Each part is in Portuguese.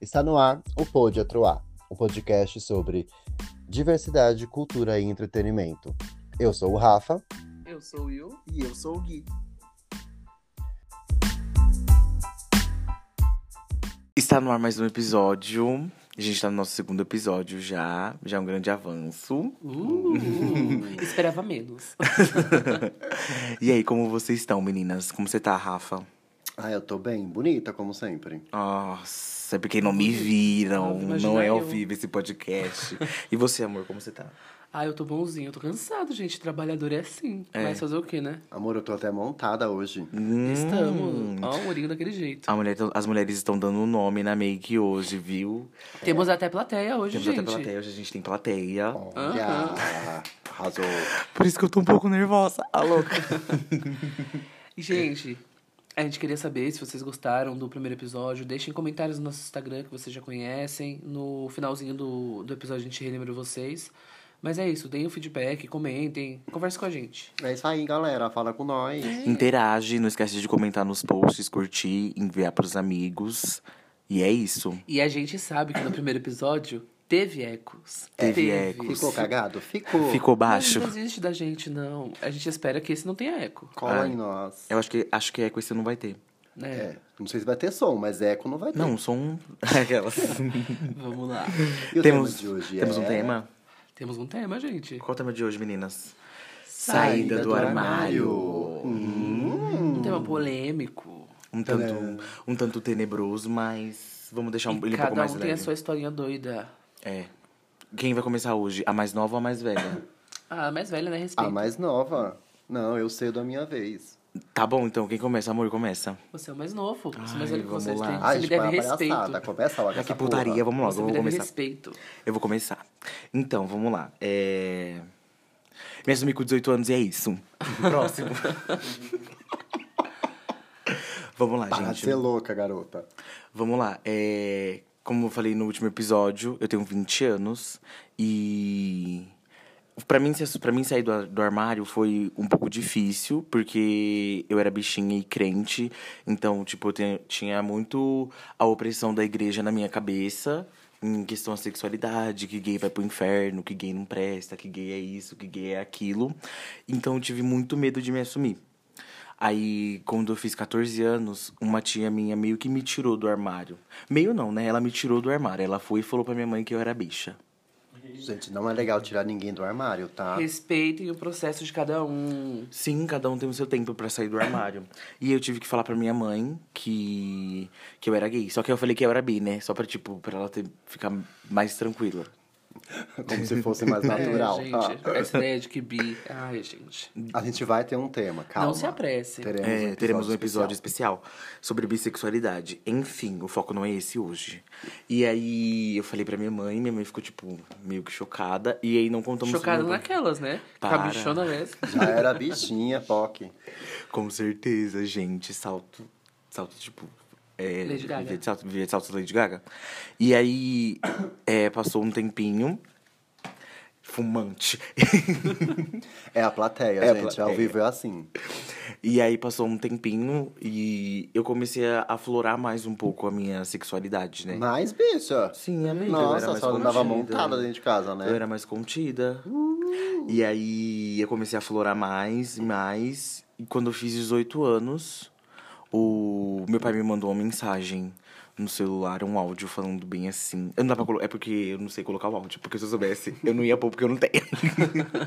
Está no ar o Pode Atroar, um podcast sobre diversidade, cultura e entretenimento. Eu sou o Rafa. Eu sou o Will. E eu sou o Gui. Está no ar mais um episódio. A gente tá no nosso segundo episódio já. Já é um grande avanço. Uh, esperava menos. e aí, como vocês estão, meninas? Como você tá, Rafa? Ah, eu tô bem, bonita, como sempre. Nossa, é porque não me viram. Ah, não é ao eu. vivo esse podcast. e você, amor, como você tá? Ah, eu tô bonzinho, eu tô cansado, gente. Trabalhador é assim. É. Mas fazer o quê, né? Amor, eu tô até montada hoje. Hum. Estamos. Ó, o Mourinho daquele jeito. A mulher- as mulheres estão dando um nome na make hoje, viu? Temos até plateia hoje, Temos gente. até plateia, hoje a gente tem plateia. Olha, arrasou. Por isso que eu tô um pouco nervosa. A louca. Gente, a gente queria saber se vocês gostaram do primeiro episódio. Deixem comentários no nosso Instagram que vocês já conhecem. No finalzinho do, do episódio a gente relembra vocês. Mas é isso, deem o feedback, comentem, conversem com a gente. É isso aí, galera. Fala com nós. Interage, não esquece de comentar nos posts, curtir, enviar pros amigos. E é isso. E a gente sabe que no primeiro episódio teve ecos. Teve ecos. Ficou cagado? Ficou. Ficou Mas baixo. não desiste da gente, não. A gente espera que esse não tenha eco. Cola Ah. em nós. Eu acho que acho que eco esse não vai ter. Né? É, não sei se vai ter som, mas eco não vai ter. Não, som. Aquelas. Vamos lá. E o temos tema de hoje temos é... um tema? Temos um tema, gente. Qual é o tema de hoje, meninas? Saída do, do armário. Um tema polêmico. Um tanto, um tanto tenebroso, mas vamos deixar um, ele um pouco cada mais um tem a leve. sua historinha doida. É. Quem vai começar hoje? A mais nova ou a mais velha? Ah, mais velha, né? Respeito. A mais nova. Não, eu sei da minha vez. tá bom, então. Quem começa? Amor, começa. Você é o mais novo. Você é Ai, mais velho que vamos vocês lá. têm. Você Ai, me deve respeito. palhaçada. Começa logo Ah, essa que putaria. porra. Vamos logo, Você eu me vou deve começar. respeito. Eu vou começar. Então, vamos lá. É... Me assumi com 18 anos e é isso. Próximo. vamos lá, Para de gente. ser louca, garota. Vamos lá. É... Como eu falei no último episódio, eu tenho 20 anos e. Pra mim, pra mim sair do, do armário foi um pouco difícil, porque eu era bichinha e crente. Então, tipo, eu tinha muito a opressão da igreja na minha cabeça. Em questão da sexualidade, que gay vai pro inferno, que gay não presta, que gay é isso, que gay é aquilo. Então eu tive muito medo de me assumir. Aí, quando eu fiz 14 anos, uma tia minha meio que me tirou do armário. Meio não, né? Ela me tirou do armário. Ela foi e falou pra minha mãe que eu era bicha. Gente, não é legal tirar ninguém do armário, tá? Respeitem o processo de cada um. Sim, cada um tem o seu tempo pra sair do armário. E eu tive que falar pra minha mãe que, que eu era gay. Só que eu falei que eu era bi, né? Só pra, tipo, pra ela ter, ficar mais tranquila. Como se fosse mais natural. É, gente, tá? essa ideia de que bi... Ai, gente. A gente vai ter um tema, calma. Não se apresse. Teremos, É, um teremos um especial. episódio especial sobre bissexualidade. Enfim, o foco não é esse hoje. E aí eu falei pra minha mãe, minha mãe ficou, tipo, meio que chocada. E aí não contamos Chocada naquelas, né? Para. Ficar bichona mesmo. Já era bichinha, POC. Com certeza, gente. Salto. Salto, tipo. É, Lady Gaga. Viver de salto, viver de salto Lady Gaga. E aí, é, passou um tempinho. Fumante. É a plateia, É a gente. plateia. Ao vivo é assim. E aí passou um tempinho e eu comecei a aflorar mais um pouco a minha sexualidade, né? Mas, bicha. Sim, amiga. eu era Nossa, mais só andava contida. montada dentro de casa, né? Eu era mais contida. E aí eu comecei a aflorar mais e mais. E quando eu fiz 18 anos, o meu pai me mandou uma mensagem no celular, um áudio falando bem assim. Eu não dá pra colocar. É porque eu não sei colocar o áudio. Porque se eu soubesse, eu não ia pôr porque eu não tenho.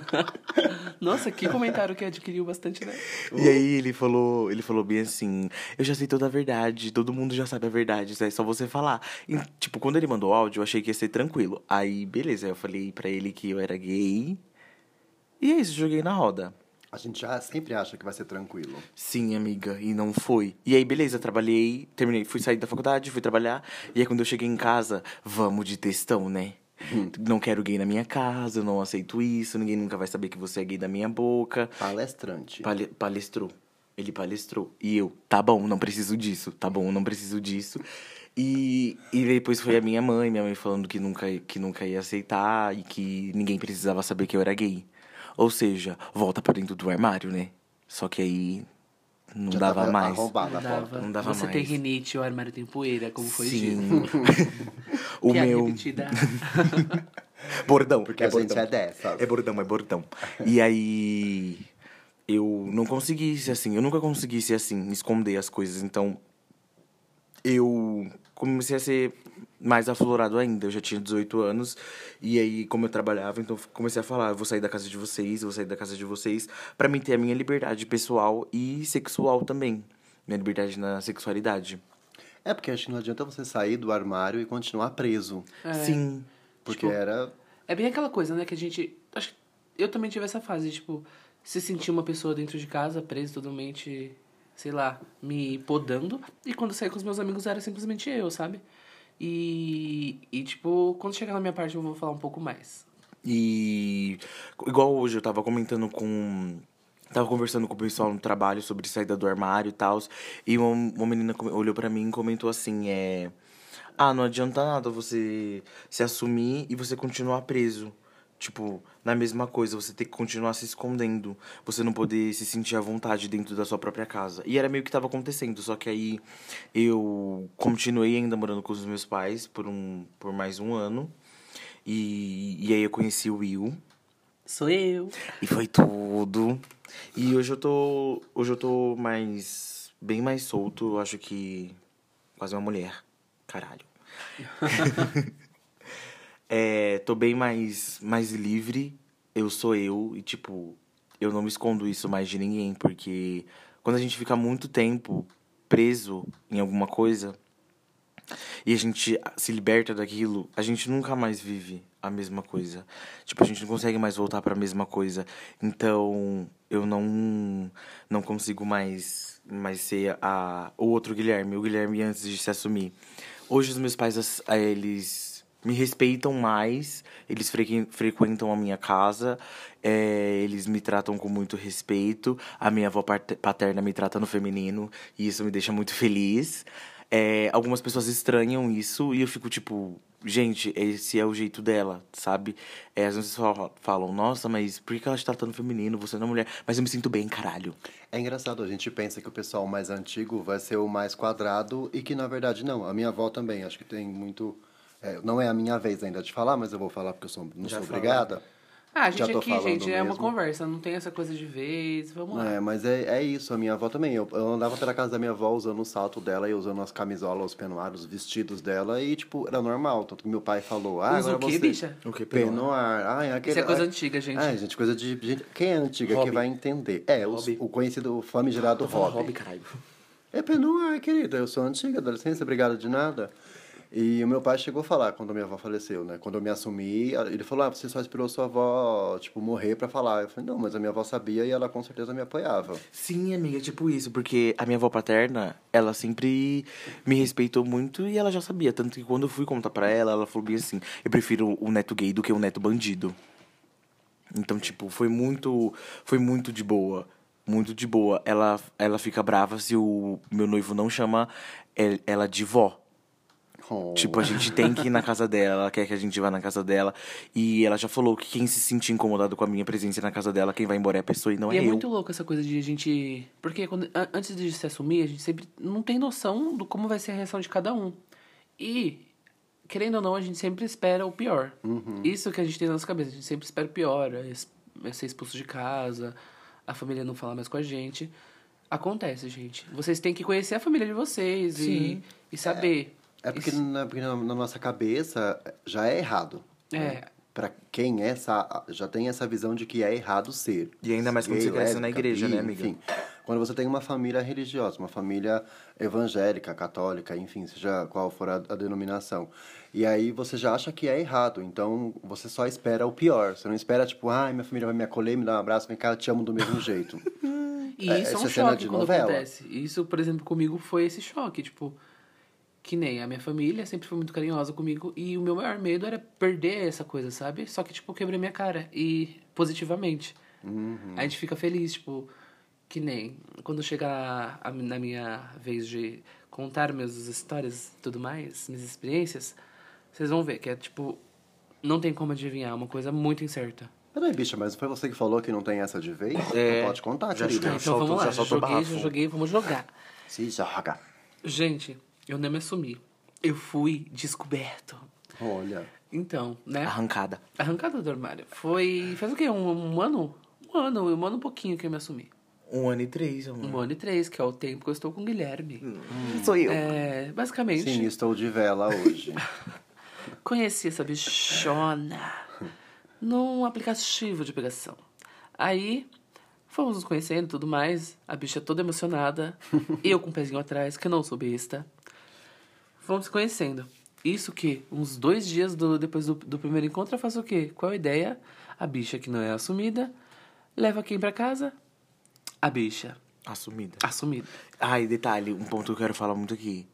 Nossa, que comentário que adquiriu bastante, né? E aí ele falou, ele falou bem assim, eu já sei toda a verdade, todo mundo já sabe a verdade, é só você falar. E, tipo, quando ele mandou o áudio, eu achei que ia ser tranquilo. Aí, beleza, eu falei pra ele que eu era gay. E é isso, joguei na roda. A gente já sempre acha que vai ser tranquilo. Sim, amiga, e não foi. E aí, beleza, trabalhei, terminei, fui sair da faculdade, fui trabalhar. E aí, quando eu cheguei em casa, vamos de textão, né? Não quero gay na minha casa, eu não aceito isso, ninguém nunca vai saber que você é gay da minha boca. Palestrante. Pale- palestrou. Ele palestrou. E eu, tá bom, não preciso disso. Tá bom, não preciso disso. E, e depois foi a minha mãe, minha mãe falando que nunca, que nunca ia aceitar e que ninguém precisava saber que eu era gay. Ou seja, volta pra dentro do armário, né? Só que aí não Já dava mais. arrombada Não dava. Não dava Você tem mais. rinite, o armário tem poeira, como foi dito. Sim. o Piada meu. repetida. Bordão. Porque é a gente bordão. é dessas. É bordão, é bordão. E aí. Eu não consegui ser assim. Eu nunca consegui ser assim, esconder as coisas. Então. Eu comecei a ser mais aflorado ainda. Eu já tinha 18 anos. E aí, como eu trabalhava, então comecei a falar: vou sair da casa de vocês, vou sair da casa de vocês. Pra mim ter a minha liberdade pessoal e sexual também. Minha liberdade na sexualidade. É porque acho que não adianta você sair do armário e continuar preso. É. Sim. Porque Tipo, era. É bem aquela coisa, né? Que a gente. Acho que eu também tive essa fase, tipo, se sentir uma pessoa dentro de casa, presa totalmente, sei lá, me podando. E quando eu saí com os meus amigos era simplesmente eu, sabe? E, e tipo, quando chegar na minha parte eu vou falar um pouco mais. E igual hoje eu tava comentando com. Tava conversando com o pessoal no trabalho sobre saída do armário e tal. E uma, uma menina olhou pra mim e comentou assim: é. Ah, não adianta nada você se assumir e você continuar preso. Tipo, na mesma coisa, você ter que continuar se escondendo. Você não poder se sentir à vontade dentro da sua própria casa. E era meio que tava acontecendo, só que aí eu continuei ainda morando com os meus pais por, um, por mais um ano. E, e aí eu conheci o Will. Sou eu. E foi tudo. E hoje eu tô. Hoje eu tô mais. bem mais solto. Eu acho que. Quase uma mulher. Caralho. é, tô bem mais, mais livre. Eu sou eu. E tipo, eu não me escondo isso mais de ninguém. Porque quando a gente fica muito tempo preso em alguma coisa e a gente se liberta daquilo, a gente nunca mais vive a mesma coisa. Tipo, a gente não consegue mais voltar para a mesma coisa. Então, eu não não consigo mais mais ser a o outro Guilherme, o Guilherme antes de se assumir. Hoje os meus pais eles me respeitam mais, eles frequen- frequentam a minha casa, eh, eles me tratam com muito respeito, a minha avó paterna me trata no feminino, e isso me deixa muito feliz. É, algumas pessoas estranham isso e eu fico tipo, gente, esse é o jeito dela, sabe? É, às vezes falam, nossa, mas por que ela te tratando feminino? Você não é mulher. Mas eu me sinto bem, caralho. É engraçado, a gente pensa que o pessoal mais antigo vai ser o mais quadrado e que na verdade não. A minha avó também, acho que tem muito. É, não é a minha vez ainda de falar, mas eu vou falar porque eu sou, não Já sou obrigada. Ah, a Já gente tô aqui, falando gente, é uma mesmo. conversa, não tem essa coisa de vez, vamos lá. É, mas é, é isso, a minha avó também. Eu, eu andava pela casa da minha avó usando o salto dela e usando as camisolas, os penuários, os vestidos dela e, tipo, era normal. Tanto que meu pai falou, ah, Usa agora o quê, você... bicha? O que Penoir. Ah, é aquele... Isso é coisa ah, antiga, gente. Ah, gente, coisa de gente... Quem é antiga Hobby. que vai entender? É, os- o conhecido, o famigerado hobby. hobby, caralho. É Penoir, querida. Eu sou antiga, dá licença, obrigado de nada. E o meu pai chegou a falar quando a minha avó faleceu, né? Quando eu me assumi, ele falou: ah, você só esperou sua avó, tipo, morrer pra falar. Eu falei: não, mas a minha avó sabia e ela com certeza me apoiava. Sim, amiga, tipo isso, porque a minha avó paterna, ela sempre me respeitou muito e ela já sabia. Tanto que quando eu fui contar pra ela, ela falou bem assim: eu prefiro o neto gay do que o neto bandido. Então, tipo, foi muito. Foi muito de boa. Muito de boa. Ela, ela fica brava se o meu noivo não chama el- ela de vó. Oh. Tipo, a gente tem que ir na casa dela, ela quer que a gente vá na casa dela. E ela já falou que quem se sentir incomodado com a minha presença na casa dela, quem vai embora é a pessoa e não E é, é eu. muito louco essa coisa de a gente. Porque quando, a- antes de se assumir, a gente sempre não tem noção do como vai ser a reação de cada um. E, querendo ou não, a gente sempre espera o pior. Isso que a gente tem na nossa cabeça. A gente sempre espera o pior. É é ser expulso de casa, a família não falar mais com a gente. Acontece, gente. Vocês têm que conhecer a família de vocês e, e saber. É porque, Isso- na, porque na, na nossa cabeça já é errado. É. Pra quem é, essa, já tem essa visão de que é errado ser. E ainda mais quando você cresce na igreja, bi, né, amiga? Enfim, quando você tem uma família religiosa, uma família evangélica, católica, enfim, seja qual for a, a denominação. E aí você já acha que é errado, então você só espera o pior. Você não espera, tipo, ai, minha família vai me acolher, me dar um abraço, vem cá, te amo do mesmo jeito. E É, isso é, um essa cena choque de quando novela. acontece. Isso, por exemplo, comigo foi esse choque, tipo, que nem a minha família sempre foi muito carinhosa comigo e o meu maior medo era perder essa coisa, sabe? Só que, tipo, eu quebrei minha cara e positivamente. Uhum. A gente fica feliz, tipo, que nem quando chegar a, na minha vez de contar minhas histórias e tudo mais, minhas experiências, vocês vão ver que é, tipo, não tem como adivinhar, é uma coisa muito incerta. Peraí, bicha, mas foi você que falou que não tem essa de vez? É. Pode contar, Já querida. Então soltou- vamos lá. já Já joguei, já joguei, vamos jogar. Se joga. Gente, eu nem me assumi. Eu fui descoberto. Olha. Então, né? Arrancada. Arrancada do armário. Foi. Faz o quê? Um, um ano? Um ano, um ano e pouquinho que eu me assumi. Um ano e três, amor. Um ano e três, que é o tempo que eu estou com o Guilherme. Sou eu. É, basicamente, Sim, estou de vela hoje. conheci essa bichona num aplicativo de pegação. Aí, fomos nos conhecendo e tudo mais. A bicha toda emocionada. eu com o pezinho atrás, que eu não sou besta. Fomos se conhecendo. Isso que, uns dois dias do, depois do, do primeiro encontro, eu faço o quê? Qual a ideia? A bicha que não é assumida leva quem pra casa? A bicha Assumida. assumida. Ai, detalhe, um ponto que eu quero falar muito aqui.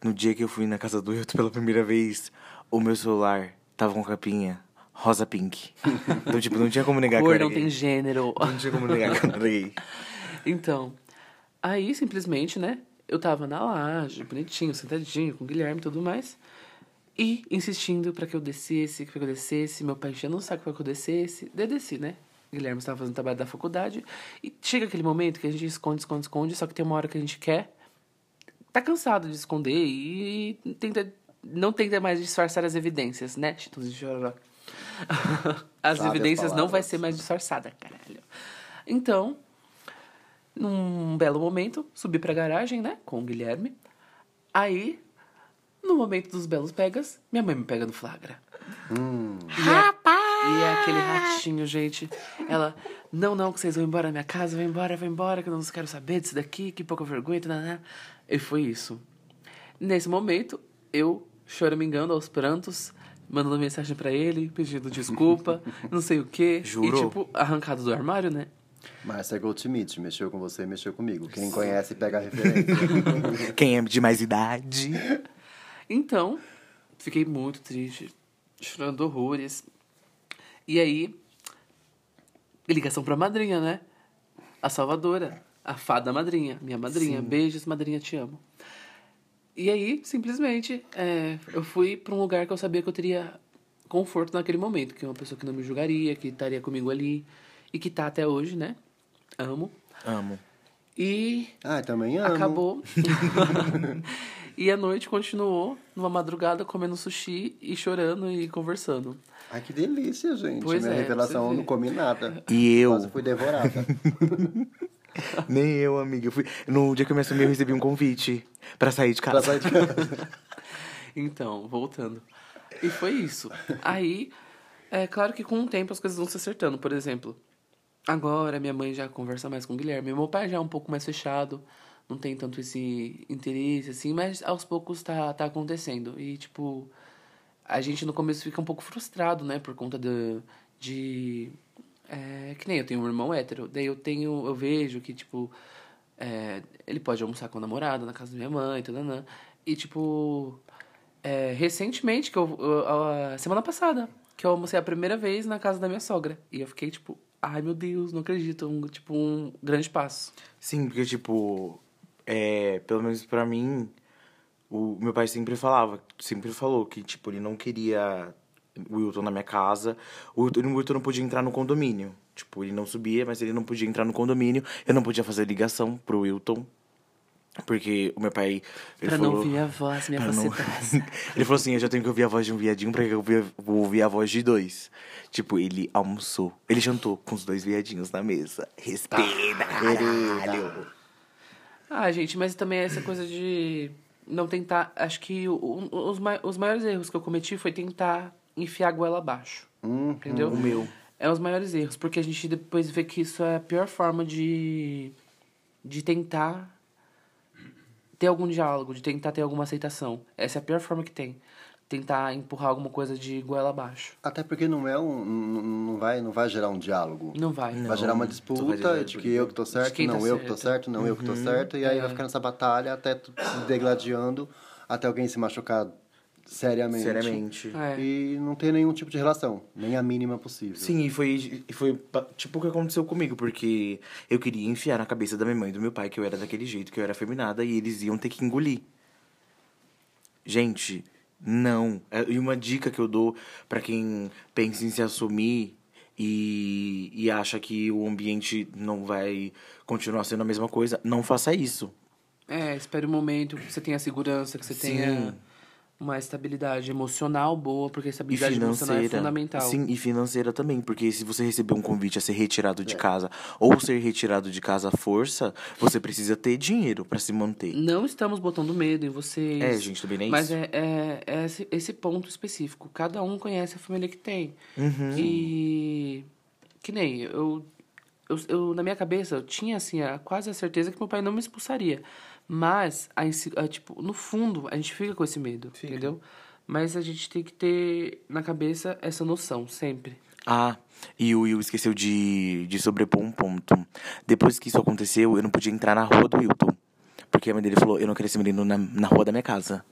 No dia que eu fui na casa do Hilton pela primeira vez, o meu celular tava com capinha rosa pink. Então, tipo, não tinha como negar que eu Cor não tem gênero. Não tinha como negar que eu era gay. Então, aí simplesmente, né? Eu tava na laje, bonitinho, sentadinho, com o Guilherme e tudo mais. E insistindo pra que eu descesse, que eu descesse. Meu pai enchendo o saco pra que eu descesse. Daí desci, né? O Guilherme estava fazendo trabalho da faculdade. E chega aquele momento que a gente esconde, esconde, esconde. Só que tem uma hora que a gente quer. Tá cansado de esconder e tenta, não tenta mais disfarçar as evidências, né? De Chororó. As Sabe as evidências não vai ser mais disfarçada, caralho. Então, num belo momento, subi pra garagem, né? Com o Guilherme. Aí, no momento dos belos pegas, minha mãe me pega no flagra. Rapaz! E é aquele ratinho, gente. Ela, não, não, que vocês vão embora da minha casa, vão embora, vão embora, que eu não quero saber disso daqui, que pouca vergonha, né? E foi isso. Nesse momento, eu choramingando aos prantos, mandando mensagem pra ele, pedindo desculpa, não sei o quê. Jurou? E, tipo, arrancado do armário, né? Márcia é Goldschmidt, mexeu com você, mexeu comigo. Quem conhece, pega a referência. Quem é de mais idade? Então, fiquei muito triste, chorando horrores. E aí, ligação pra madrinha, né? A salvadora, a fada madrinha, minha madrinha. Beijos, madrinha, te amo. E aí, simplesmente, é, eu fui pra um lugar que eu sabia que eu teria conforto naquele momento, que é uma pessoa que não me julgaria, que estaria comigo ali e que tá até hoje, né? Amo. Amo. E ah, também amo. Acabou. e a noite continuou numa madrugada comendo sushi e chorando e conversando. Ai, que delícia, gente. Pois Minha é, revelação, não comi nada. E eu, Quase fui devorada. nem eu, amiga. Eu fui... No dia que eu me assumi, eu recebi um convite pra sair de pra casa. sair de casa. Então, voltando. E foi isso. Aí, é claro que com o tempo as coisas vão se acertando. Por exemplo, agora minha mãe já conversa mais com o Guilherme. Meu pai já é um pouco mais fechado. Não tem tanto esse interesse, assim. Mas aos poucos tá, tá acontecendo. E, tipo, a gente no começo fica um pouco frustrado, né? Por conta de... de é, que nem eu tenho um irmão hétero. Daí eu tenho... Eu vejo que, tipo... é, ele pode almoçar com a namorada na casa da minha mãe, tudo, E, tipo... É, recentemente, que eu, eu- a semana passada, que eu almocei a primeira vez na casa da minha sogra. E eu fiquei tipo, ai meu Deus, não acredito. Um, tipo, um grande passo. Sim, porque, tipo, é, pelo menos pra mim, o meu pai sempre falava, sempre falou que, tipo, ele não queria o Wilton na minha casa. O Wilton, o Wilton não podia entrar no condomínio. Tipo, ele não subia, mas ele não podia entrar no condomínio. Eu não podia fazer ligação pro Wilton. Porque o meu pai. Ele pra falou, não ouvir a voz, minha pra não- ele falou assim: eu já tenho que ouvir a voz de um viadinho pra que eu ouvir- vou ouvir a voz de dois. Tipo, ele almoçou. Ele jantou com os dois viadinhos na mesa. Respeita, caralho. Ah, gente, mas também essa coisa de não tentar. Acho que o- o- os, mai- os maiores erros que eu cometi foi tentar enfiar a goela abaixo. Hum, Entendeu? O meu. É os maiores erros, porque a gente depois vê que isso é a pior forma de, de tentar ter algum diálogo, de tentar ter alguma aceitação. Essa é a pior forma que tem. Tentar empurrar alguma coisa de goela abaixo. Até porque não é um. Não, não vai, não vai gerar um diálogo. Não vai. Vai gerar uma Não, disputa gerar de que eu que tô certo, quem não tá eu que tô certo. certo, não eu que tô certo, e aí vai ficar nessa batalha até tu- se degladiando, até alguém se machucar seriamente. Seriamente. É. E não ter nenhum tipo de relação, nem a mínima possível. Sim, e foi, e foi tipo o que aconteceu comigo, porque eu queria enfiar na cabeça da minha mãe e do meu pai que eu era daquele jeito, que eu era afeminada, e eles iam ter que engolir. Gente, não. É, E uma dica que eu dou pra quem pensa em se assumir e, e acha que o ambiente não vai continuar sendo a mesma coisa, não faça isso. É, espere um momento que você tenha segurança, que você Sim. tenha uma estabilidade emocional boa, porque a estabilidade emocional é fundamental. Sim, e financeira também, porque se você receber um convite a ser retirado É. de casa ou ser retirado de casa à força, você precisa ter dinheiro pra se manter. Não estamos botando medo em vocês. É, gente, também nem Mas isso. é, é, é esse, esse ponto específico. Cada um conhece a família que tem. Uhum. E. Que nem eu, eu, eu. Na minha cabeça, eu tinha assim, a, quase a certeza que meu pai não me expulsaria. Mas, a, a, tipo, no fundo, a gente fica com esse medo, entendeu? Mas a gente tem que ter na cabeça essa noção, sempre. Ah, e o Will esqueceu de, de sobrepor um ponto. Depois que isso aconteceu, eu não podia entrar na rua do Wilton. Porque a mãe dele falou, eu não queria esse menino na, na rua da minha casa.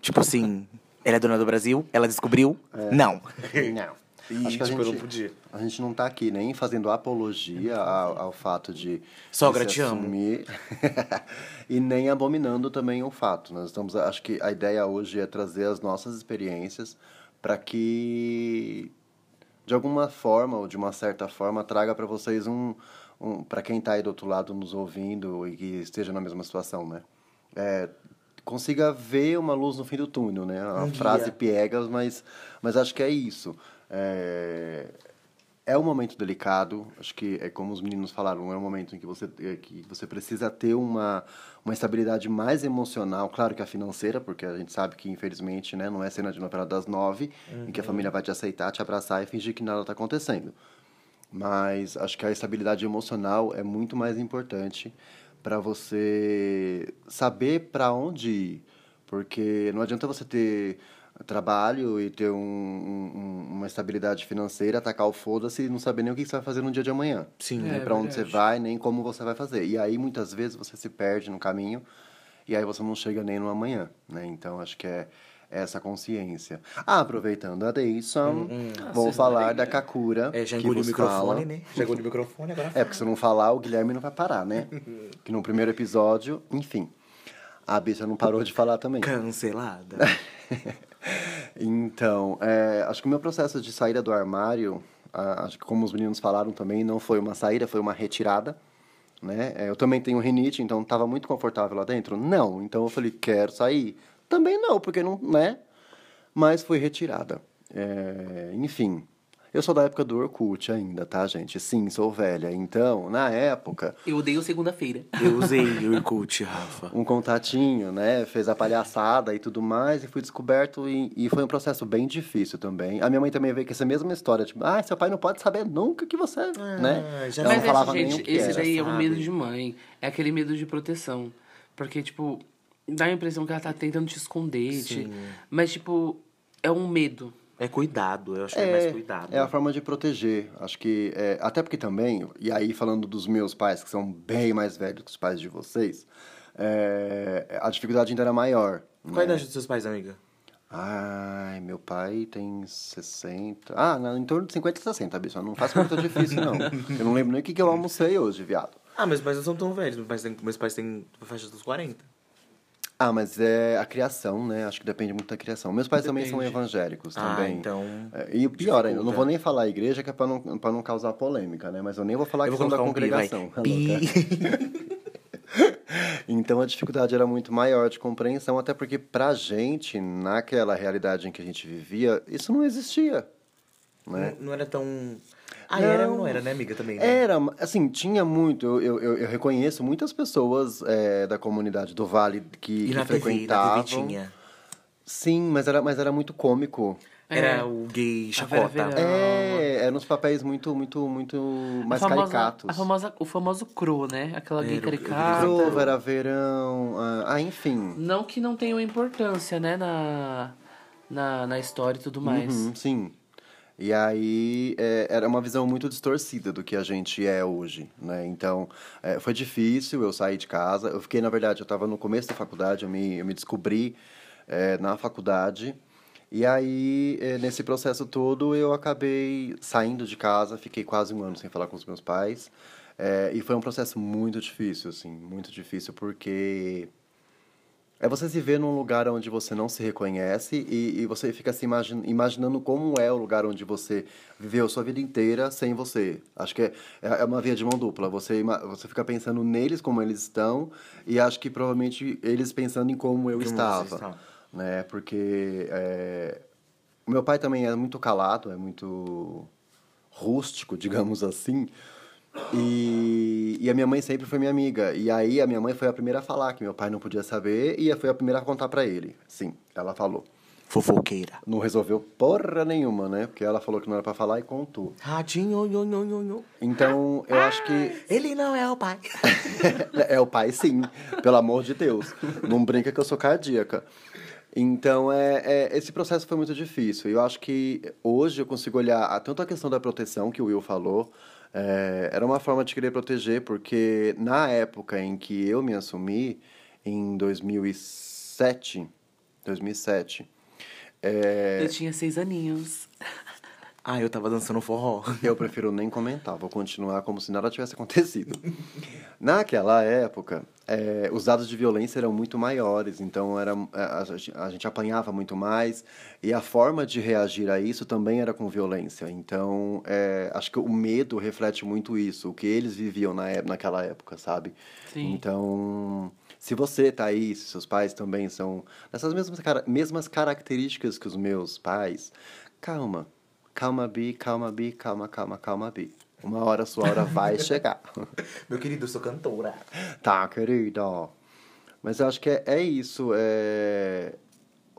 tipo assim, ela é dona do Brasil, ela descobriu? Não. Não. E, Acho que a tipo, eu gente, não podia. a gente não tá aqui nem fazendo apologia ao, ao fato de. Sogra, te assumir, e nem abominando também o fato. Nós estamos. Acho que a ideia hoje é trazer as nossas experiências para que, de alguma forma ou de uma certa forma, traga para vocês um. um para quem está aí do outro lado nos ouvindo e que esteja na mesma situação, né? É, consiga ver uma luz no fim do túnel, né? A Um frase guia. piegas, mas, mas acho que é isso. É, é um momento delicado, acho que é como os meninos falaram, é um momento em que você, é, que você precisa ter uma, uma estabilidade mais emocional, claro que a financeira, porque a gente sabe que infelizmente né, não é cena de novela das nove, em que a família vai te aceitar, te abraçar e fingir que nada está acontecendo. Mas acho que a estabilidade emocional é muito mais importante para você saber para onde ir. Porque não adianta você ter trabalho e ter um, um- uma estabilidade financeira, atacar o foda-se e não saber nem o que você vai fazer no dia de amanhã. Sim. Nem É, para onde você vai, nem como você vai fazer. E aí, muitas vezes, você se perde no caminho e aí você não chega nem no amanhã, né? Então, acho que é essa consciência. Ah, aproveitando a Deison, vou vocês falar da né? Kakura. É, já engoliu o microfone, fala. né? Já engoliu o microfone, agora É, porque se eu não falar, o Guilherme não vai parar, né? que no primeiro episódio, enfim. A bicha não parou de falar também. Cancelada. Então, é, acho que o meu processo de saída do armário, acho que como os meninos falaram também, não foi uma saída, foi uma retirada. Né? É, eu também tenho rinite, então estava muito confortável lá dentro? Não. Então eu falei, quero sair. Também não, porque não, né? Mas foi retirada. É, enfim, eu sou da época do Orkut ainda, tá, gente? Sim, sou velha. Então, na época, Eu odeio segunda-feira. Eu usei o Orkut, Rafa. um contatinho, né? Fez a palhaçada e tudo mais, e fui descoberto. E, e foi um processo bem difícil também. A minha mãe também veio com essa mesma história, tipo, ah, seu pai não pode saber nunca que você, né? já Ela não falava esse, nem o gente, que esse era. daí é um sabe? medo de mãe. É aquele medo de proteção. Porque, tipo, dá a impressão que ela tá tentando te esconder. te-. Mas, tipo, é um medo. É cuidado, eu acho que é mais cuidado. É a forma de proteger. Acho que. é, até porque também, e aí falando dos meus pais, que são bem mais velhos que os pais de vocês, é, a dificuldade ainda era maior. Qual a né? idade dos seus pais, amiga? Ai, meu pai tem 60. Ah, não, em torno de 50 e 60, bicho. Não faz muito difícil, não. Eu não lembro nem o que, que eu almocei hoje, viado. Ah, meus pais não são tão velhos. Meus pais têm, meus pais têm a faixa dos 40. Ah, mas é a criação, né? Acho que depende muito da criação. Meus pais também são Depende. evangélicos Ah, também. então É, E o pior ainda, eu não vou nem falar a igreja, que é pra não, pra não causar polêmica, né? Mas eu nem vou falar a questão da um congregação. Pi. Então a dificuldade era muito maior de compreensão, até porque pra gente, naquela realidade em que a gente vivia, isso não existia. Né? Não, não era tão... Ah, Não. era ou não era, né, amiga, também? né? Era, assim, tinha muito. Eu, eu, eu- reconheço muitas pessoas é, da comunidade do Vale que, E que na TV, frequentavam. na TV tinha. Sim, mas era, mas era muito cômico. Era É. o gay chacota. É, eram uns papéis muito, muito, muito mais a famosa, caricatos. A famosa, o famoso cru, né? Aquela gay Era o- caricata. Prova, era verão, ah, ah, enfim. Não que não tenha importância, né? Na, na, na história e tudo mais. Uhum, sim. E aí é, era uma visão muito distorcida do que a gente é hoje, né? Então é, foi difícil eu sair de casa. Eu fiquei, na verdade, eu estava no começo da faculdade, eu me, eu me descobri é, na faculdade. E aí, é, nesse processo todo, eu acabei saindo de casa, fiquei quase um ano sem falar com os meus pais. É, e foi um processo muito difícil, assim, muito difícil, porque É você se ver num lugar onde você não se reconhece e, e você fica se imagin, imaginando como é o lugar onde você viveu a sua vida inteira sem você. Acho que é, é uma via de mão dupla. Você, você fica pensando neles como eles estão e acho que provavelmente eles pensando em como eu Como estava. Né? Porque é, o meu pai também é muito calado, é muito rústico, digamos assim. E, e a minha mãe sempre foi minha amiga. E aí a minha mãe foi a primeira a falar que meu pai não podia saber e foi a primeira a contar pra ele. Sim, ela falou. Fofoqueira. Não resolveu porra nenhuma, né? Porque ela falou que não era pra falar e contou. Radinho, nho, nho, nho, nho. Então, eu acho que Ele não é o pai. é o pai, sim. Pelo amor de Deus. Não brinca que eu sou cardíaca. Então, é, é, esse processo foi muito difícil. Eu acho que hoje eu consigo olhar tanto a questão da proteção que o Will falou. É, era uma forma de querer proteger, porque na época em que eu me assumi, em 2007, 2007, é, Eu tinha seis aninhos. Ah, eu tava dançando forró. eu prefiro nem comentar, vou continuar como se nada tivesse acontecido. Naquela época, é, os dados de violência eram muito maiores, então era, a, a gente- a gente apanhava muito mais, e a forma de reagir a isso também era com violência. Então, é, acho que o medo reflete muito isso, o que eles viviam na, naquela época, sabe? Sim. Então, se você tá aí, se seus pais também são nessas mesmas, mesmas características que os meus pais, calma. Calma, Bi, calma, Bi, calma, calma, calma, Bi. Uma hora sua hora vai chegar. Meu querido, eu sou cantora. tá, querido. Mas eu acho que é, é isso. É...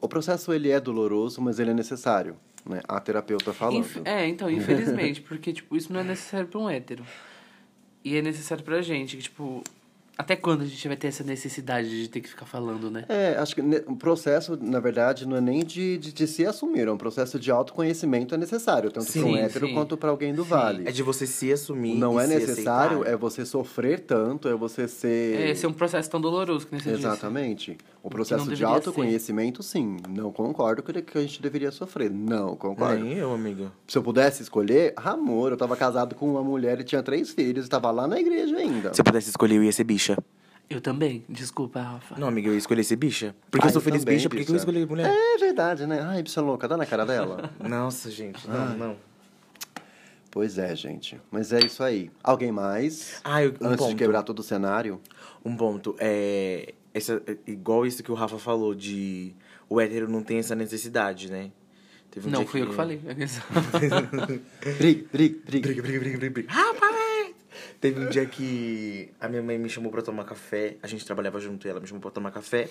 O processo, ele é doloroso, mas ele é necessário. Né? A terapeuta falando. Inf- É, então, infelizmente, porque, tipo, isso não é necessário pra um hétero. E é necessário pra gente, que, tipo, até quando a gente vai ter essa necessidade de ter que ficar falando, né? É, acho que o processo, na verdade, não é nem de, de, de se assumir, é um processo de autoconhecimento é necessário, tanto para um hétero sim. quanto para alguém do Sim. vale. É de você se assumir. Não e é se necessário, aceitar. é você sofrer tanto, é você ser. É, esse é um processo tão doloroso que nem você disse. O processo de autoconhecimento, sim. Não concordo que que a gente deveria sofrer. Não concordo. Nem eu, amiga. Se eu pudesse escolher, amor, eu tava casado com uma mulher e tinha três filhos e tava lá na igreja ainda. Se eu pudesse escolher, eu ia ser bicha. Eu também. Desculpa, Rafa. Não, amiga, eu ia escolher ser bicha. Porque Ah, eu sou eu feliz também, bicha, por que eu escolher mulher? É verdade, né? Ai, bicha louca, dá na cara dela. Nossa, gente, não, não. pois é, gente. Mas é isso aí. Alguém mais? Ah, eu, um Antes ponto. de quebrar todo o cenário? Um ponto. É, essa, é igual isso que o Rafa falou, de o hétero não tem essa necessidade, né? Teve um não, fui eu que falei. Briga, briga, briga. Briga, briga, briga, briga, briga. Rapaz! Teve um dia que a minha mãe me chamou pra tomar café. A gente trabalhava junto e ela me chamou pra tomar café.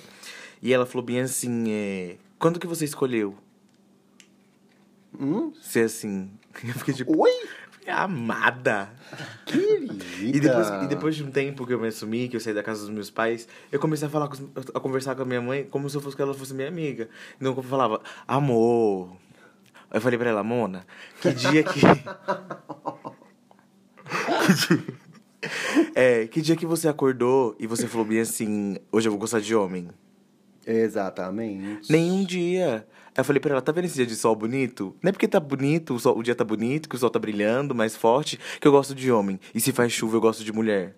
E ela falou bem assim, é... Quando que você escolheu Hum? ser assim? Eu fiquei tipo... Oi? Amada! Querida. E depois, e depois de um tempo que eu me assumi, que eu saí da casa dos meus pais, eu comecei a falar com a conversar com a minha mãe como se eu fosse que ela fosse minha amiga. Então eu falava, amor. Eu falei pra ela, Mona, que dia que. que, dia... É, que dia que você acordou e você falou bem assim, hoje eu vou gostar de homem? Exatamente. Nenhum dia. Aí eu falei pra ela, tá vendo esse dia de sol bonito? Não é porque tá bonito, o, sol- o dia tá bonito, que o sol tá brilhando mais forte, que eu gosto de homem. E se faz chuva, eu gosto de mulher.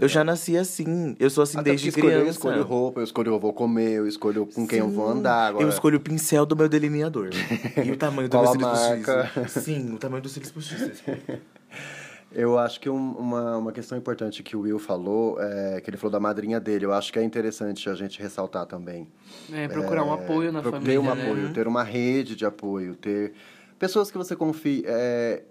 Eu já nasci assim. Eu sou assim Até desde escolher, criança. Eu escolho roupa, eu escolho eu vou comer, eu escolho com quem eu vou Sim. andar. Agora, Eu escolho o pincel do meu delineador. e o tamanho do Qual meu cílios postiços. Sim, o tamanho dos cílios postiços. Eu acho que um- uma, uma questão importante que o Will falou, é, que ele falou da madrinha dele, eu acho que é interessante a gente ressaltar também. É, procurar um apoio na família, Ter um né? apoio, ter uma rede de apoio, ter pessoas que você confie. é,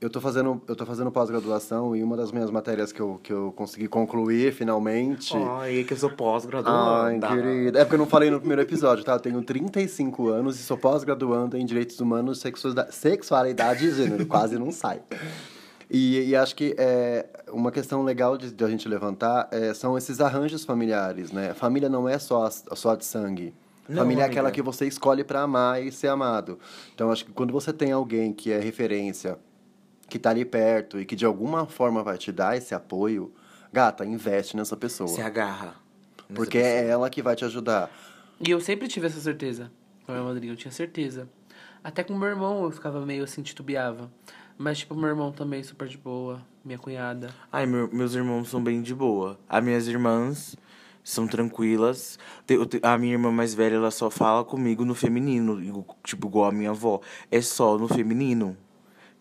eu tô fazendo, eu tô fazendo pós-graduação e uma das minhas matérias que eu, que eu consegui concluir finalmente. Ai, é que eu sou pós-graduada. Ai, querida. É porque eu não falei no primeiro episódio, tá? Eu tenho 35 anos e sou pós-graduanda em Direitos Humanos, sexualidade e gênero. Quase não sai. E, e acho que é, uma questão legal de, de a gente levantar é, são esses arranjos familiares, né? Família não é só, a- só de sangue. Não, Família é aquela que você escolhe para amar e ser amado. Então, acho que quando você tem alguém que é referência, que tá ali perto e que de alguma forma vai te dar esse apoio, gata, investe nessa pessoa. Se agarra. Porque pessoa. é ela que vai te ajudar. E eu sempre tive essa certeza. Com a minha madrinha, eu tinha certeza. Até com meu irmão eu ficava meio assim, titubeava. Mas, tipo, meu irmão também super de boa. Minha cunhada. Ai, meu- meus irmãos são bem de boa. As minhas irmãs são tranquilas. A minha irmã mais velha, ela só fala comigo no feminino, tipo, igual a minha avó. É só no feminino.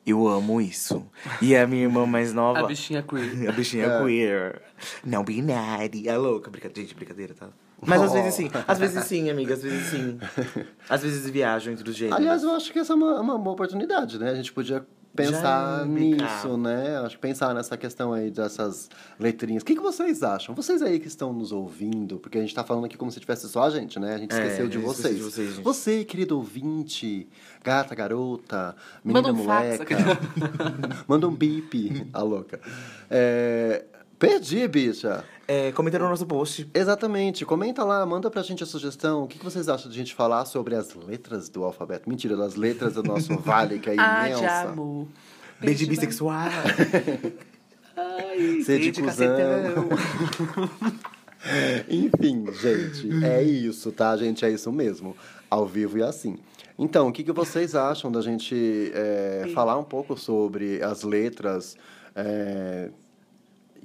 Eu amo isso. E a minha irmã mais nova. A bichinha queer. A bichinha É. queer. Não binária. É louca. Brincadeira, gente, brincadeira, tá? Mas às vezes sim. Às vezes sim, amiga. Às vezes sim. Às vezes viajam entre os gêneros. Aliás, eu acho que essa é uma, uma boa oportunidade, né? A gente podia pensar Já nisso, né? Acho que pensar nessa questão aí dessas letrinhas. O que, que vocês acham? Vocês aí que estão nos ouvindo, porque a gente tá falando aqui como se tivesse só a gente, né? A gente É, esqueceu de vocês. de vocês. Você, querido ouvinte, gata, garota, menina, Manda um fax. moleca. Manda um bip, a louca. É... Perdi, bicha. É, comenta no nosso post. Exatamente. Comenta lá, manda pra gente a sugestão. O que, que vocês acham de a gente falar sobre as letras do alfabeto? Mentira, das letras do nosso vale, que é Ah, de imensa. amor. Beijo bissexual. Ai, Ser de cuzão. cacetão. Enfim, gente, é isso, tá, gente? É isso mesmo. Ao vivo e assim. Então, o que, que vocês acham da gente é, falar um pouco sobre as letras? é,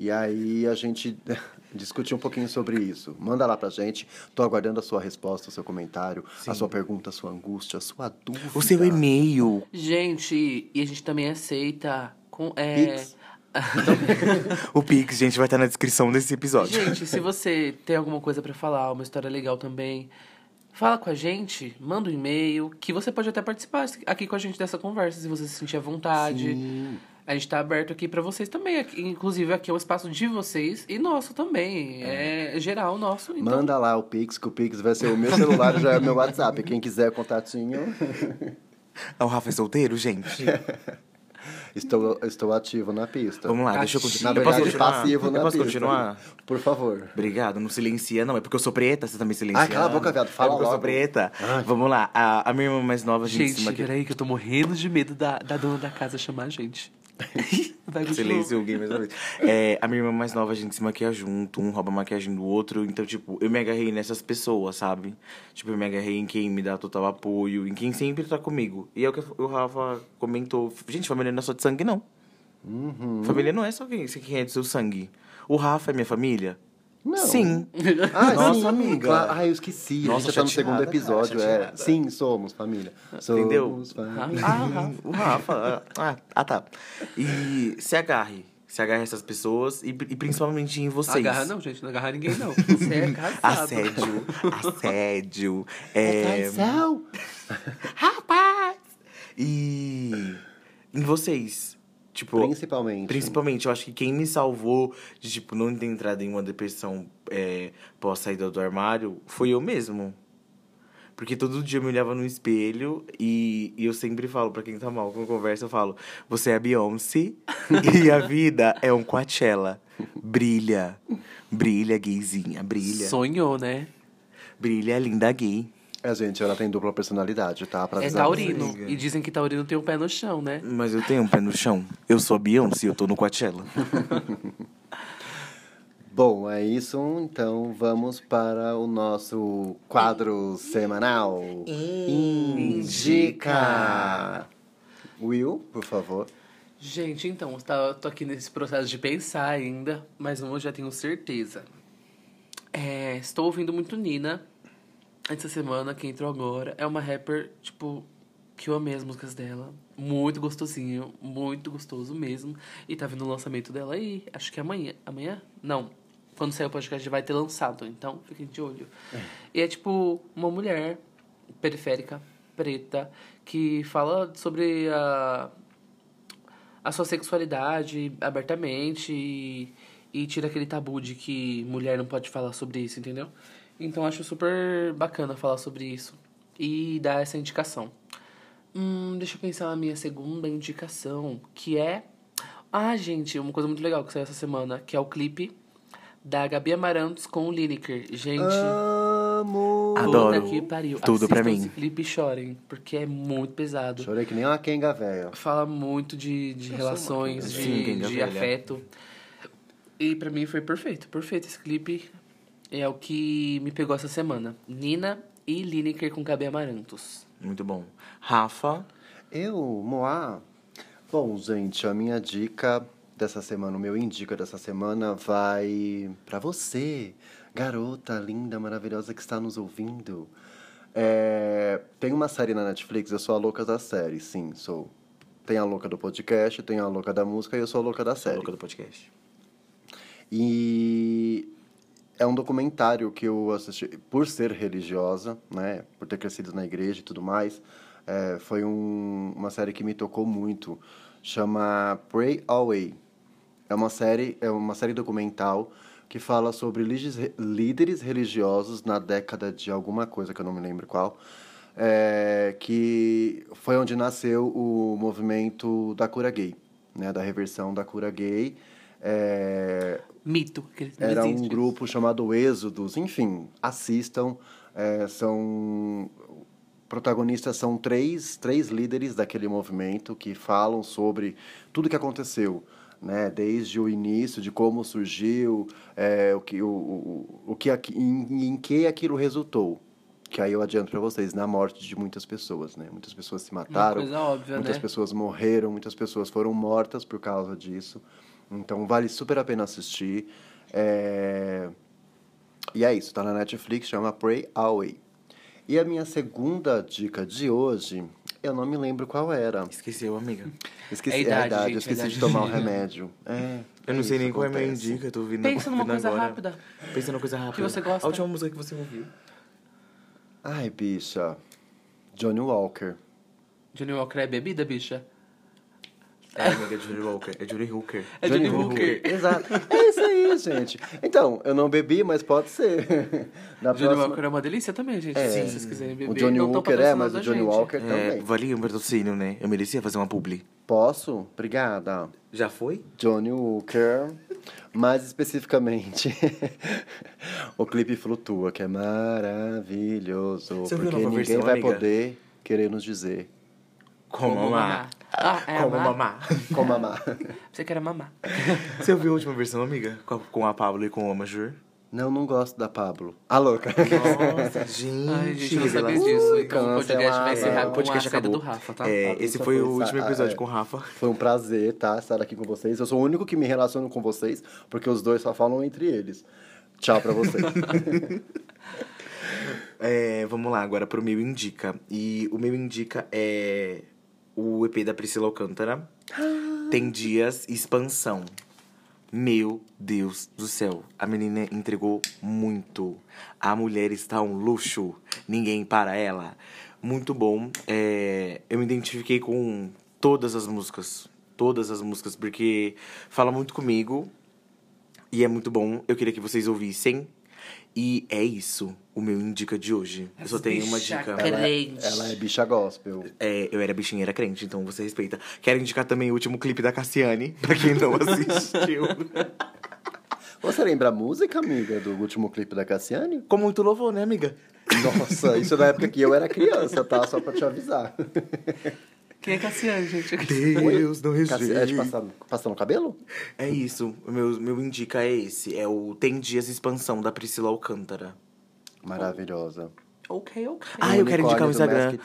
e aí a gente discutir um pouquinho sobre isso. Manda lá pra gente. Tô aguardando a sua resposta, o seu comentário, a sua pergunta, a sua angústia, a sua dúvida. O seu e-mail. Gente, e a gente também aceita com. É... Pix. O Pix, gente, vai estar na descrição desse episódio. Gente, se você tem alguma coisa pra falar, uma história legal também, fala com a gente, manda um e-mail, que você pode até participar aqui com a gente dessa conversa, se você se sentir à vontade. Sim. A gente tá aberto aqui pra vocês também. Inclusive, aqui é o espaço de vocês e nosso também. É, geral nosso. Então, Manda lá o Pix, que o Pix vai ser o meu celular, já é o meu WhatsApp. Quem quiser contatinho, O Rafa é solteiro, gente? estou, estou ativo na pista. Vamos lá, deixa eu Na continuar. Eu posso verdade, continuar? passivo na Eu posso pista. continuar? Por favor. Obrigado, não silencia, não. É porque eu sou preta, você também silencia. Ah, cala a boca, viado, fala é porque eu sou logo. preta. Ai. Vamos lá, a, a minha irmã mais nova, a gente, gente, peraí, que eu tô morrendo de medo da, da dona da casa chamar a gente. Vai continuar. Silêncio, alguém mais uma vez. É, a minha irmã mais nova, a gente se maquia junto, um rouba a maquiagem do outro. Então, tipo, eu me agarrei nessas pessoas, sabe? Tipo, eu me agarrei em quem me dá total apoio, em quem sempre tá comigo. E é o que o Rafa comentou. Gente, família não é só de sangue, não. Uhum. Família não é só quem, quem é do seu sangue. O Rafa é minha família? Não. Sim. Ah, Nossa, sim, amiga. claro. Ah, eu esqueci. Nossa, a gente tá no segundo episódio, é. Sim, somos família. Somos Entendeu? família. Ah, o Rafa. Ah, ah, tá. E se agarre. Se agarre a essas pessoas e, e principalmente em vocês. Agarra não, gente. Não agarra ninguém, não. Você é casado. Assédio. Assédio. É, Traição. rapaz! E em vocês. Tipo, Principalmente. Principalmente, eu acho que quem me salvou de, tipo, não ter entrado em uma depressão é, pós saída do armário foi eu mesmo. Porque todo dia eu me olhava no espelho e, e eu sempre falo pra quem tá mal com conversa, eu falo, você é a Beyoncé e a vida é um Coachella. Brilha. Brilha, gayzinha, brilha. Sonhou, né? Brilha, linda gay. É, gente, ela tem dupla personalidade, tá? Pra É taurino. E dizem que taurino tem um pé no chão, né? Mas eu tenho um pé no chão. Eu sou a Beyoncé, eu tô no Coachella. Bom, é isso. Então vamos para o nosso quadro semanal. Indica! Will, por favor. Gente, então, eu tá- tô aqui nesse processo de pensar ainda, mas eu já tenho certeza. É, estou ouvindo muito Nina. Essa semana, que entrou agora, é uma rapper, tipo, que eu amei as músicas dela. Muito gostosinho, muito gostoso mesmo. E tá vindo o lançamento dela aí, acho que é amanhã. Amanhã? Não. Quando sair o podcast vai ter lançado, então fiquem de olho. E é tipo uma mulher periférica, preta, que fala sobre a, a sua sexualidade abertamente e, e tira aquele tabu de que mulher não pode falar sobre isso, entendeu? Então acho super bacana falar sobre isso e dar essa indicação. Hum, deixa eu pensar na minha segunda indicação, que é. Ah, gente, uma coisa muito legal que saiu essa semana, que é o clipe da Gabi Amarantos com o Lineker. Gente. Amo! Adoro. Que pariu. Tudo pra Assistam mim. esse clipe e chorem, porque é muito pesado. Chorei que nem uma quenga velha. Fala muito de, de relações, Sim, de, quem de velha. afeto. E pra mim foi perfeito, perfeito esse clipe. É o que me pegou essa semana. Nina e Lineker com Gabi Amarantos. Muito bom. Rafa, Eu, Moá. Bom, gente, a minha dica dessa semana, o meu indica dessa semana vai para você, garota linda, maravilhosa que está nos ouvindo. É, tem uma série na Netflix, eu sou a louca da série, sim, sou. Tem a louca do podcast, tem a louca da música e eu sou a louca da série. Louca do podcast. E é um documentário que eu assisti, por ser religiosa, né, por ter crescido na igreja e tudo mais, é, foi um, uma série que me tocou muito. Chama Pray Away. É uma série, é uma série documental que fala sobre líderes religiosos na década de alguma coisa que eu não me lembro qual, é, que foi onde nasceu o movimento da cura gay, né, da reversão da cura gay. É, Mito. Era um grupo chamado Êxodos. Enfim, assistam. É, são protagonistas são três, três líderes daquele movimento que falam sobre tudo que aconteceu, né? Desde o início, de como surgiu, é, o que, o, o, o que em, em que aquilo resultou. Que aí eu adianto para vocês, na morte de muitas pessoas, né? Muitas pessoas se mataram, óbvia, muitas né? pessoas morreram, muitas pessoas foram mortas por causa disso. Então vale super a pena assistir. É... E é isso, tá na Netflix, chama Pray Away. E a minha segunda dica de hoje, eu não me lembro qual era. Esqueceu, amiga. Esqueci, É a idade, é verdade, gente, eu esqueci é a de idade. tomar o remédio. É, Eu não é sei nem qual é a minha acontece. dica, tô ouvindo Pensa numa coisa agora. rápida. Pensa numa coisa rápida. você gosta. A última música que você ouviu. Ai, bicha. Johnny Walker. Johnny Walker é bebida, bicha? É, amiga, é Johnny Walker. É Johnny Hooker. É Johnny Hooker. Exato. É isso aí, gente. Então, eu não bebi, mas pode ser. Na Johnny próxima- Walker é uma delícia também, gente. É. Se vocês quiserem beber. O Johnny não Walker é, mas o Johnny gente. Walker É, também. valia um patrocínio, né? Eu merecia fazer uma publi. Posso? Obrigada. Já foi? Johnny Walker. Mais especificamente, o clipe Flutua, que é maravilhoso. Você porque ninguém versão, vai amiga? poder querer nos dizer Como mamar. Ah, é Como mamar. como amar. Você quer mamar. Você ouviu a última versão, amiga? Com a, Pablo e com o Amajur? Não, não gosto da Pablo. A louca. Nossa, gente. Ai, gente, eu não sabia disso. Ui, Então o podcast vai encerrar O a podcast saída acabou. do Rafa, tá? É, esse foi o último episódio é. com o Rafa. Foi um prazer, tá? Estar aqui com vocês. Eu sou o único que me relaciono com vocês, porque os dois só falam entre eles. Tchau pra vocês. É, vamos lá, agora pro meu indica. E o meu indica é o EP da Priscila Alcântara. Tem dias expansão. Meu Deus do céu, a menina entregou muito. A mulher está um luxo, ninguém para ela. Muito bom. É, eu me identifiquei com todas as músicas. Todas as músicas, porque fala muito comigo. E é muito bom. Eu queria que vocês ouvissem. E é isso, o meu indica de hoje. Eu só tenho uma dica. crente. ela, é, ela é bicha gospel. É, eu era bichinha, era crente, então você respeita. Quero indicar também o último clipe da Cassiane, pra quem não assistiu. Você lembra a música, amiga, do último clipe da Cassiane? Com muito louvor, né, amiga? Nossa, isso na época que eu era criança, tá? Só pra te avisar. Quem é Cassiane, gente? Deus não Cassi- É de rejeita. passar, passar no cabelo? É isso, o meu, meu indica é esse. É o Tem Dias Expansão, da Priscila Alcântara. Maravilhosa. Ok, ok. Ah, eu quero indicar o Instagram.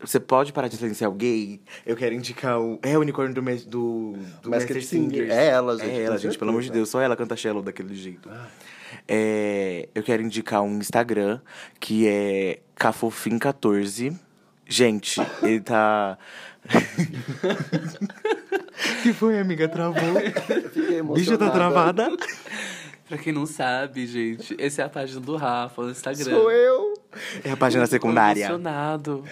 Você pode parar de silenciar o gay? Eu quero indicar o... É o unicórnio do, mes- do, do Masked Master Singer. Singer. É ela, gente, É ela, gente, pelo amor de. Deus. Só ela canta cello daquele jeito. É, eu quero indicar um Instagram que é Cafofim14. Gente, ele tá... que foi, amiga? Travou? Fiquei Bicha tá travada? Pra quem não sabe, gente, essa é a página do Rafa no Instagram. Sou eu. É a página secundária. Emocionado.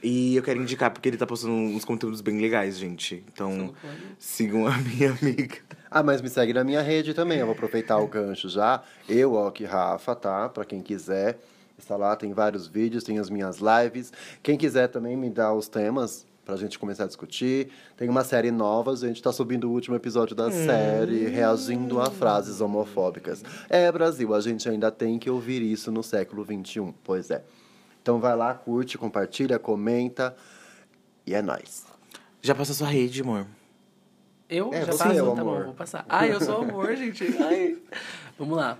E eu quero indicar porque ele tá postando uns conteúdos bem legais, gente. Então, sigam a minha amiga. Ah, mas me segue na minha rede também. Eu vou aproveitar o gancho já. Eu, Ok Rafa, tá? Pra quem quiser. Está lá, tem vários vídeos, tem as minhas lives. Quem quiser também me dá os temas pra gente começar a discutir. Tem uma série nova, a gente tá subindo o último episódio da série, reagindo a frases homofóbicas. É, Brasil, a gente ainda tem que ouvir isso no século XXI. Pois é. Então vai lá, curte, compartilha, comenta. E é nóis. Já passa sua rede, amor. Eu É, já você passo? é o tá bom, amor. vou passar. Ai, eu sou amor, gente. Ai. Vamos lá.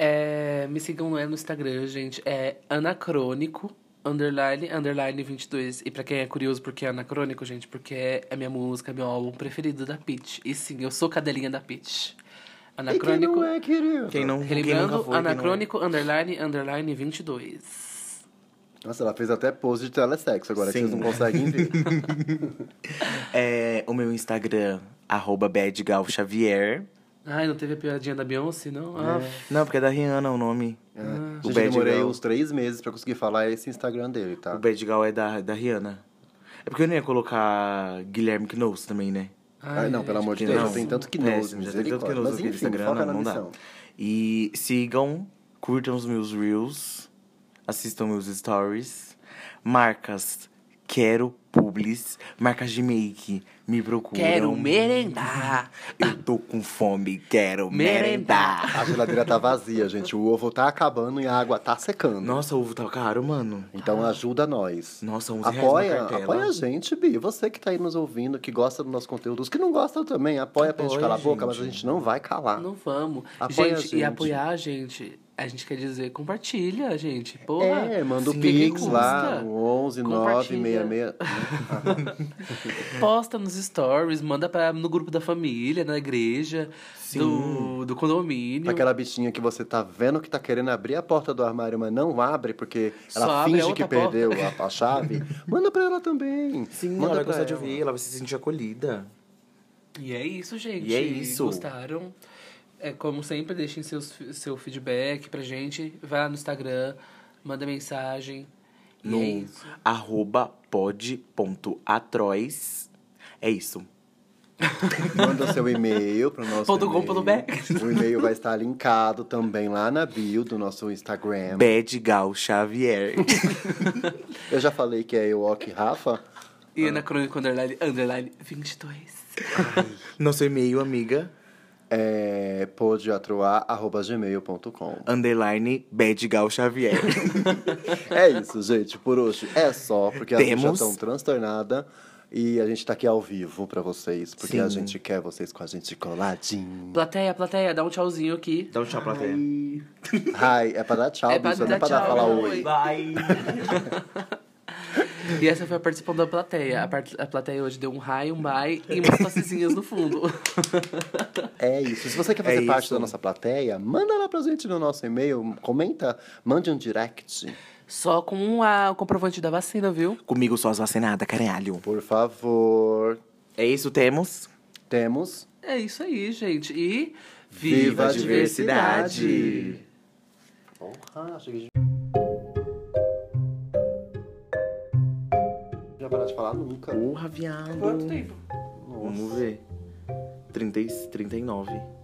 É, me sigam é, no Instagram, gente. É anacrônico, underline, underline 22. E pra quem é curioso porque é anacrônico, gente, porque é a minha música, meu álbum preferido da Pitch. E sim, eu sou cadelinha da Pitch. Anacrônico. E quem não é, querido? Quem não, quem Relembrando, nunca foi, quem não é. anacrônico, underline, underline 22. Nossa, ela fez até pose de telesexo agora, que Sim. vocês não conseguem ver. É, o meu Instagram, arroba badgalxavier. Ai, não teve a piadinha da Beyoncé, não? Ah, Não, porque é da Rihanna o nome. É. O Gente, Bad eu demorei Girl. uns três meses pra conseguir falar esse Instagram dele, tá? O Badgal é da, da Rihanna. É porque eu não ia colocar Guilherme Knowles também, né? Ai, não, pelo amor de Deus, não. já tem tanto que É, knows, já tem tanto que knows Mas aqui no Instagram, não, não dá. E sigam, curtam os meus reels, assistam meus stories. Marcas, quero publis. Marcas de make, me procuram. Quero merendar. Eu tô com fome, quero merendar. Merendar. A geladeira tá vazia, gente. O ovo tá acabando e a água tá secando. Nossa, o ovo tá caro, mano. Então ajuda nós. Nossa, 11 reais na Apoia, cartela. apoia a gente, Bi. Você que tá aí nos ouvindo, que gosta do nosso conteúdo. Os que não gostam também, apoia pra gente Apoia, calar a boca, mas a gente. não vai calar. Não vamos. Apoia a gente, gente. e apoiar a gente, a gente quer dizer, compartilha, gente. Porra. É, manda o Sim, que que Pix lá custa? no 11 Compartilha. 966. Posta nos stories, manda pra, no grupo da família, na igreja, do, do condomínio. Aquela bichinha que você tá vendo que tá querendo abrir a porta do armário, mas não abre porque Só ela finge que porta. perdeu a, a chave. Manda pra ela também. Sim, Manda ela vai gostar de ela. ouvir, ela vai se sentir acolhida. E é isso, gente. E é isso. Gostaram? É, como sempre, deixem seus, seu feedback pra gente. Vai lá no Instagram, manda mensagem. E No é isso. arroba pod.atroz. É isso. Manda seu e-mail pro nosso Ponto com, ponto. O e-mail vai estar linkado também lá na bio do nosso Instagram. Badgal Xavier. Eu já falei que é Ewok Rafa. E anacrônico underline, underline 22. Nosso e-mail, amiga. É podiatroar.gmail.com Underline Badgal Xavier. É isso, gente. Por hoje é só, porque a gente já Temos- tão transtornada. E a gente tá aqui ao vivo pra vocês, porque a Sim. gente quer vocês com a gente coladinho. Plateia, plateia, dá um tchauzinho aqui. Dá um tchau, plateia. Ai, é pra dar tchau, É pra bicho, não é dar pra dar tchau, falar oi. oi. E essa foi a participação da plateia. A, part- a plateia hoje deu um hi, um bye e umas tossezinhas no fundo. É isso. Se você quer fazer É parte isso. da nossa plateia, manda lá pra gente no nosso e-mail, comenta, mande um direct, Só com a, o comprovante da vacina, viu? Comigo só as vacinadas, caralho. por favor. É isso, temos. Temos. É isso aí, gente. E Viva a diversidade! diversidade! Porra, achei que a gente... Não ia parar de falar nunca. Porra, viado. Quanto tempo? Nossa. Vamos ver. 30, e- 39.